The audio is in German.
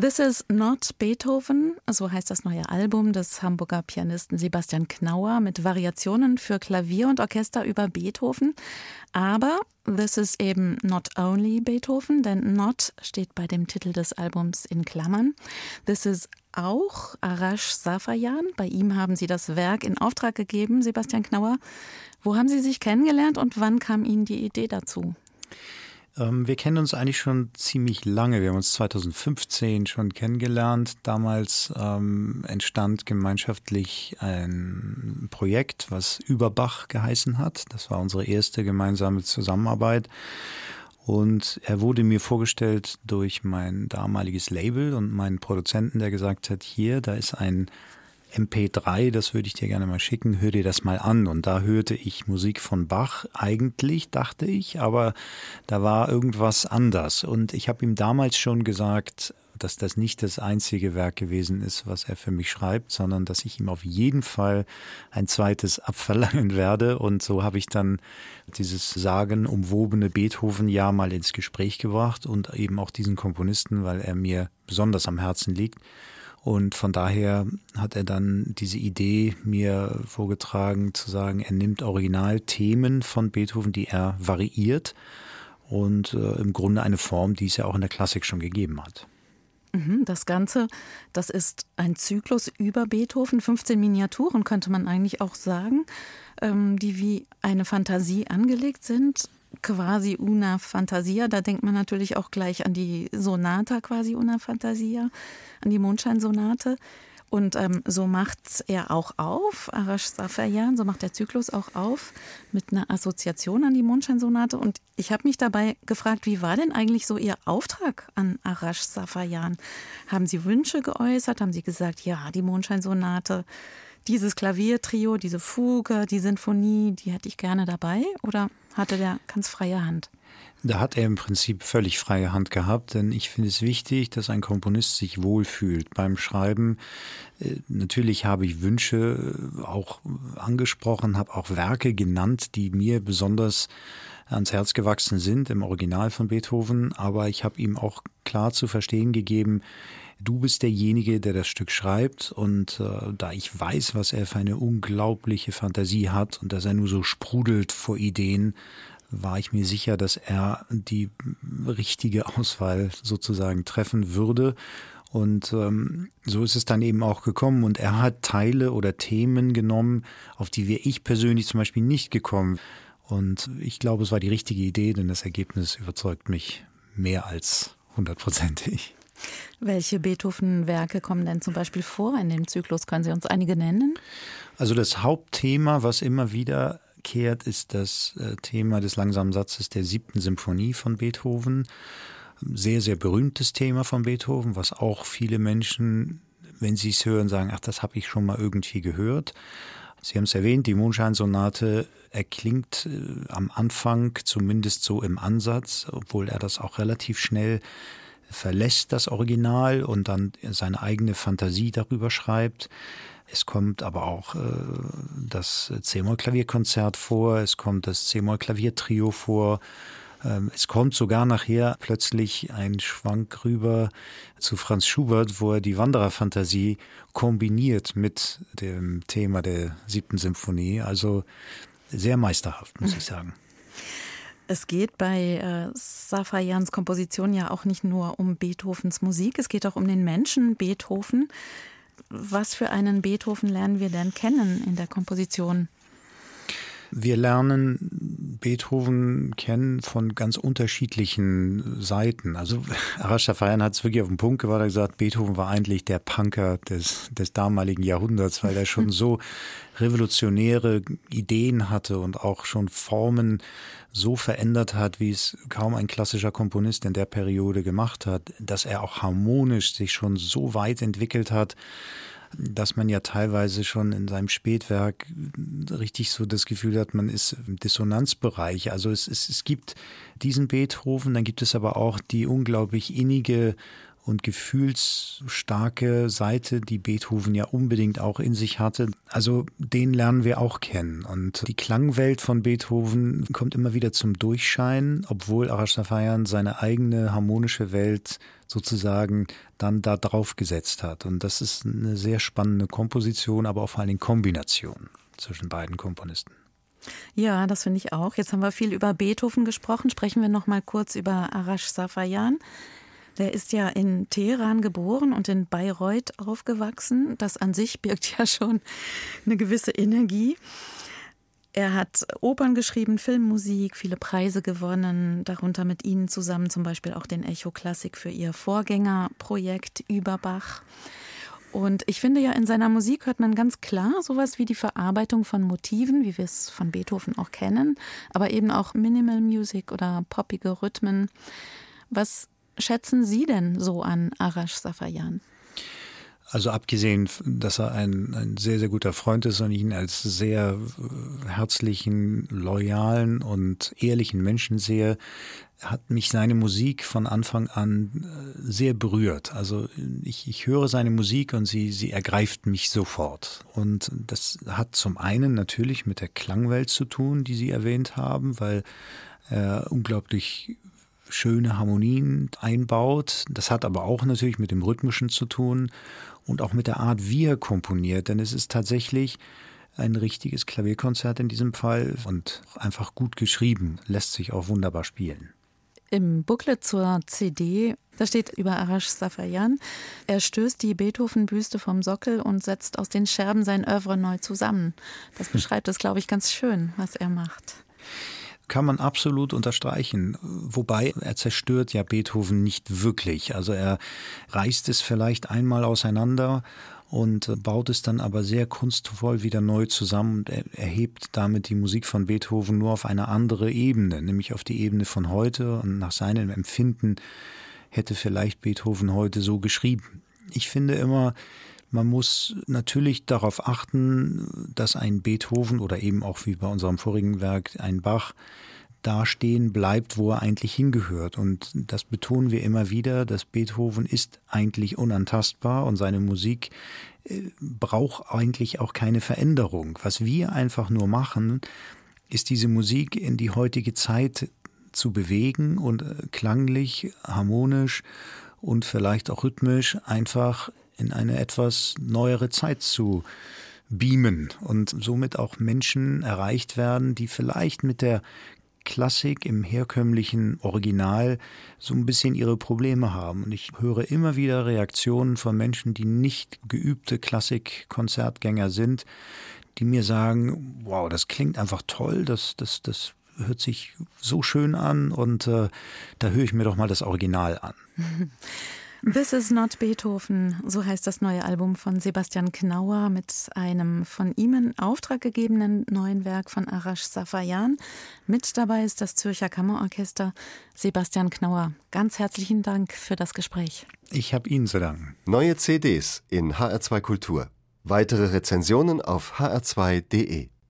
This is not Beethoven, so heißt das neue Album des Hamburger Pianisten Sebastian Knauer mit Variationen für Klavier und Orchester über Beethoven. Aber this is eben not only Beethoven, denn not steht bei dem Titel des Albums in Klammern. This is auch Arash Safayan. Bei ihm haben Sie das Werk in Auftrag gegeben, Sebastian Knauer. Wo haben Sie sich kennengelernt und wann kam Ihnen die Idee dazu? Ähm, wir kennen uns eigentlich schon ziemlich lange. Wir haben uns 2015 schon kennengelernt. Damals ähm, entstand gemeinschaftlich ein Projekt, was Überbach geheißen hat. Das war unsere erste gemeinsame Zusammenarbeit. Und er wurde mir vorgestellt durch mein damaliges Label und meinen Produzenten, der gesagt hat, hier, da ist ein MP3, das würde ich dir gerne mal schicken, hör dir das mal an. Und da hörte ich Musik von Bach, eigentlich dachte ich, aber da war irgendwas anders. Und ich habe ihm damals schon gesagt, dass das nicht das einzige Werk gewesen ist, was er für mich schreibt, sondern dass ich ihm auf jeden Fall ein zweites abverlangen werde. Und so habe ich dann dieses sagenumwobene Beethoven-Jahr mal ins Gespräch gebracht und eben auch diesen Komponisten, weil er mir besonders am Herzen liegt. Und von daher hat er dann diese Idee mir vorgetragen, zu sagen, er nimmt Originalthemen von Beethoven, die er variiert und äh, im Grunde eine Form, die es ja auch in der Klassik schon gegeben hat. Mhm, das Ganze, das ist ein Zyklus über Beethoven, 15 Miniaturen könnte man eigentlich auch sagen, ähm, die wie eine Fantasie angelegt sind quasi una fantasia. Da denkt man natürlich auch gleich an die Sonata quasi una fantasia, an die Mondscheinsonate. Und ähm, so macht er auch auf, Arash Safayan, so macht der Zyklus auch auf mit einer Assoziation an die Mondscheinsonate. Und ich habe mich dabei gefragt, wie war denn eigentlich so Ihr Auftrag an Arash Safayan? Haben Sie Wünsche geäußert? Haben Sie gesagt, ja, die Mondscheinsonate, dieses Klaviertrio, diese Fuge, die Sinfonie, die hätte ich gerne dabei? Oder hatte der ganz freie Hand? Da hat er im Prinzip völlig freie Hand gehabt, denn ich finde es wichtig, dass ein Komponist sich wohlfühlt beim Schreiben. Äh, natürlich habe ich Wünsche äh, auch angesprochen, habe auch Werke genannt, die mir besonders ans Herz gewachsen sind im Original von Beethoven, aber ich habe ihm auch klar zu verstehen gegeben, du bist derjenige, der das Stück schreibt und äh, da ich weiß, was er für eine unglaubliche Fantasie hat und dass er nur so sprudelt vor Ideen, war ich mir sicher, dass er die richtige Auswahl sozusagen treffen würde. Und ähm, so ist es dann eben auch gekommen. Und er hat Teile oder Themen genommen, auf die wäre ich persönlich zum Beispiel nicht gekommen. Und ich glaube, es war die richtige Idee, denn das Ergebnis überzeugt mich mehr als hundertprozentig. Welche Beethoven-Werke kommen denn zum Beispiel vor in dem Zyklus? Können Sie uns einige nennen? Also das Hauptthema, was immer wiederkehrt, ist das äh, Thema des langsamen Satzes der siebten Symphonie von Beethoven. Sehr, sehr berühmtes Thema von Beethoven, was auch viele Menschen, wenn sie es hören, sagen, ach, das habe ich schon mal irgendwie gehört. Sie haben es erwähnt, die Mondscheinsonate erklingt äh, am Anfang zumindest so im Ansatz, obwohl er das auch relativ schnell verlässt das Original und dann seine eigene Fantasie darüber schreibt. Es kommt aber auch äh, das C-Moll-Klavierkonzert vor, es kommt das C-Moll-Klaviertrio vor. Ähm, es kommt sogar nachher plötzlich ein Schwank rüber zu Franz Schubert, wo er die Wandererfantasie kombiniert mit dem Thema der siebten Symphonie. Also sehr meisterhaft, muss ich sagen. Es geht bei äh, Safajans Komposition ja auch nicht nur um Beethovens Musik, es geht auch um den Menschen Beethoven. Was für einen Beethoven lernen wir denn kennen in der Komposition? Wir lernen Beethoven kennen von ganz unterschiedlichen Seiten. Also Arash Feiern hat es wirklich auf den Punkt gebracht, er gesagt, Beethoven war eigentlich der Punker des, des damaligen Jahrhunderts, weil er schon so revolutionäre Ideen hatte und auch schon Formen so verändert hat, wie es kaum ein klassischer Komponist in der Periode gemacht hat, dass er auch harmonisch sich schon so weit entwickelt hat, dass man ja teilweise schon in seinem Spätwerk richtig so das Gefühl hat, man ist im Dissonanzbereich. Also es, es, es gibt diesen Beethoven, dann gibt es aber auch die unglaublich innige und gefühlsstarke Seite, die Beethoven ja unbedingt auch in sich hatte. Also den lernen wir auch kennen. Und die Klangwelt von Beethoven kommt immer wieder zum Durchscheinen, obwohl Arash Safayan seine eigene harmonische Welt sozusagen dann da drauf gesetzt hat. Und das ist eine sehr spannende Komposition, aber auch vor allen Dingen Kombination zwischen beiden Komponisten. Ja, das finde ich auch. Jetzt haben wir viel über Beethoven gesprochen. Sprechen wir noch mal kurz über Arash Safayan. Der ist ja in Teheran geboren und in Bayreuth aufgewachsen. Das an sich birgt ja schon eine gewisse Energie. Er hat Opern geschrieben, Filmmusik, viele Preise gewonnen, darunter mit Ihnen zusammen zum Beispiel auch den Echo Klassik für Ihr Vorgängerprojekt Überbach. Und ich finde ja, in seiner Musik hört man ganz klar sowas wie die Verarbeitung von Motiven, wie wir es von Beethoven auch kennen, aber eben auch Minimal Music oder poppige Rhythmen. Was schätzen Sie denn so an Arash Safayan? Also abgesehen, dass er ein, ein sehr, sehr guter Freund ist und ich ihn als sehr äh, herzlichen, loyalen und ehrlichen Menschen sehe, hat mich seine Musik von Anfang an äh, sehr berührt. Also ich, ich höre seine Musik und sie, sie ergreift mich sofort. Und das hat zum einen natürlich mit der Klangwelt zu tun, die Sie erwähnt haben, weil er unglaublich schöne Harmonien einbaut. Das hat aber auch natürlich mit dem Rhythmischen zu tun und auch mit der Art, wie er komponiert. Denn es ist tatsächlich ein richtiges Klavierkonzert in diesem Fall und einfach gut geschrieben, lässt sich auch wunderbar spielen. Im Booklet zur CD, da steht über Arash Safayan, er stößt die Beethoven-Büste vom Sockel und setzt aus den Scherben sein Oeuvre neu zusammen. Das beschreibt es, glaube ich, ganz schön, was er macht kann man absolut unterstreichen. Wobei er zerstört ja Beethoven nicht wirklich. Also er reißt es vielleicht einmal auseinander und baut es dann aber sehr kunstvoll wieder neu zusammen und er erhebt damit die Musik von Beethoven nur auf eine andere Ebene, nämlich auf die Ebene von heute und nach seinem Empfinden hätte vielleicht Beethoven heute so geschrieben. Ich finde immer, man muss natürlich darauf achten, dass ein Beethoven oder eben auch wie bei unserem vorigen Werk ein Bach dastehen bleibt, wo er eigentlich hingehört. Und das betonen wir immer wieder, dass Beethoven ist eigentlich unantastbar und seine Musik äh, braucht eigentlich auch keine Veränderung. Was wir einfach nur machen, ist diese Musik in die heutige Zeit zu bewegen und äh, klanglich, harmonisch und vielleicht auch rhythmisch einfach in eine etwas neuere Zeit zu beamen und somit auch Menschen erreicht werden, die vielleicht mit der Klassik im herkömmlichen Original so ein bisschen ihre Probleme haben. Und ich höre immer wieder Reaktionen von Menschen, die nicht geübte Klassikkonzertgänger sind, die mir sagen, wow, das klingt einfach toll, das, das, das hört sich so schön an und äh, da höre ich mir doch mal das Original an. This is not Beethoven, so heißt das neue Album von Sebastian Knauer mit einem von ihm in Auftrag gegebenen neuen Werk von Arash Safayan. Mit dabei ist das Zürcher Kammerorchester. Sebastian Knauer, ganz herzlichen Dank für das Gespräch. Ich habe Ihnen zu danken. Neue CDs in HR2 Kultur. Weitere Rezensionen auf hr2.de.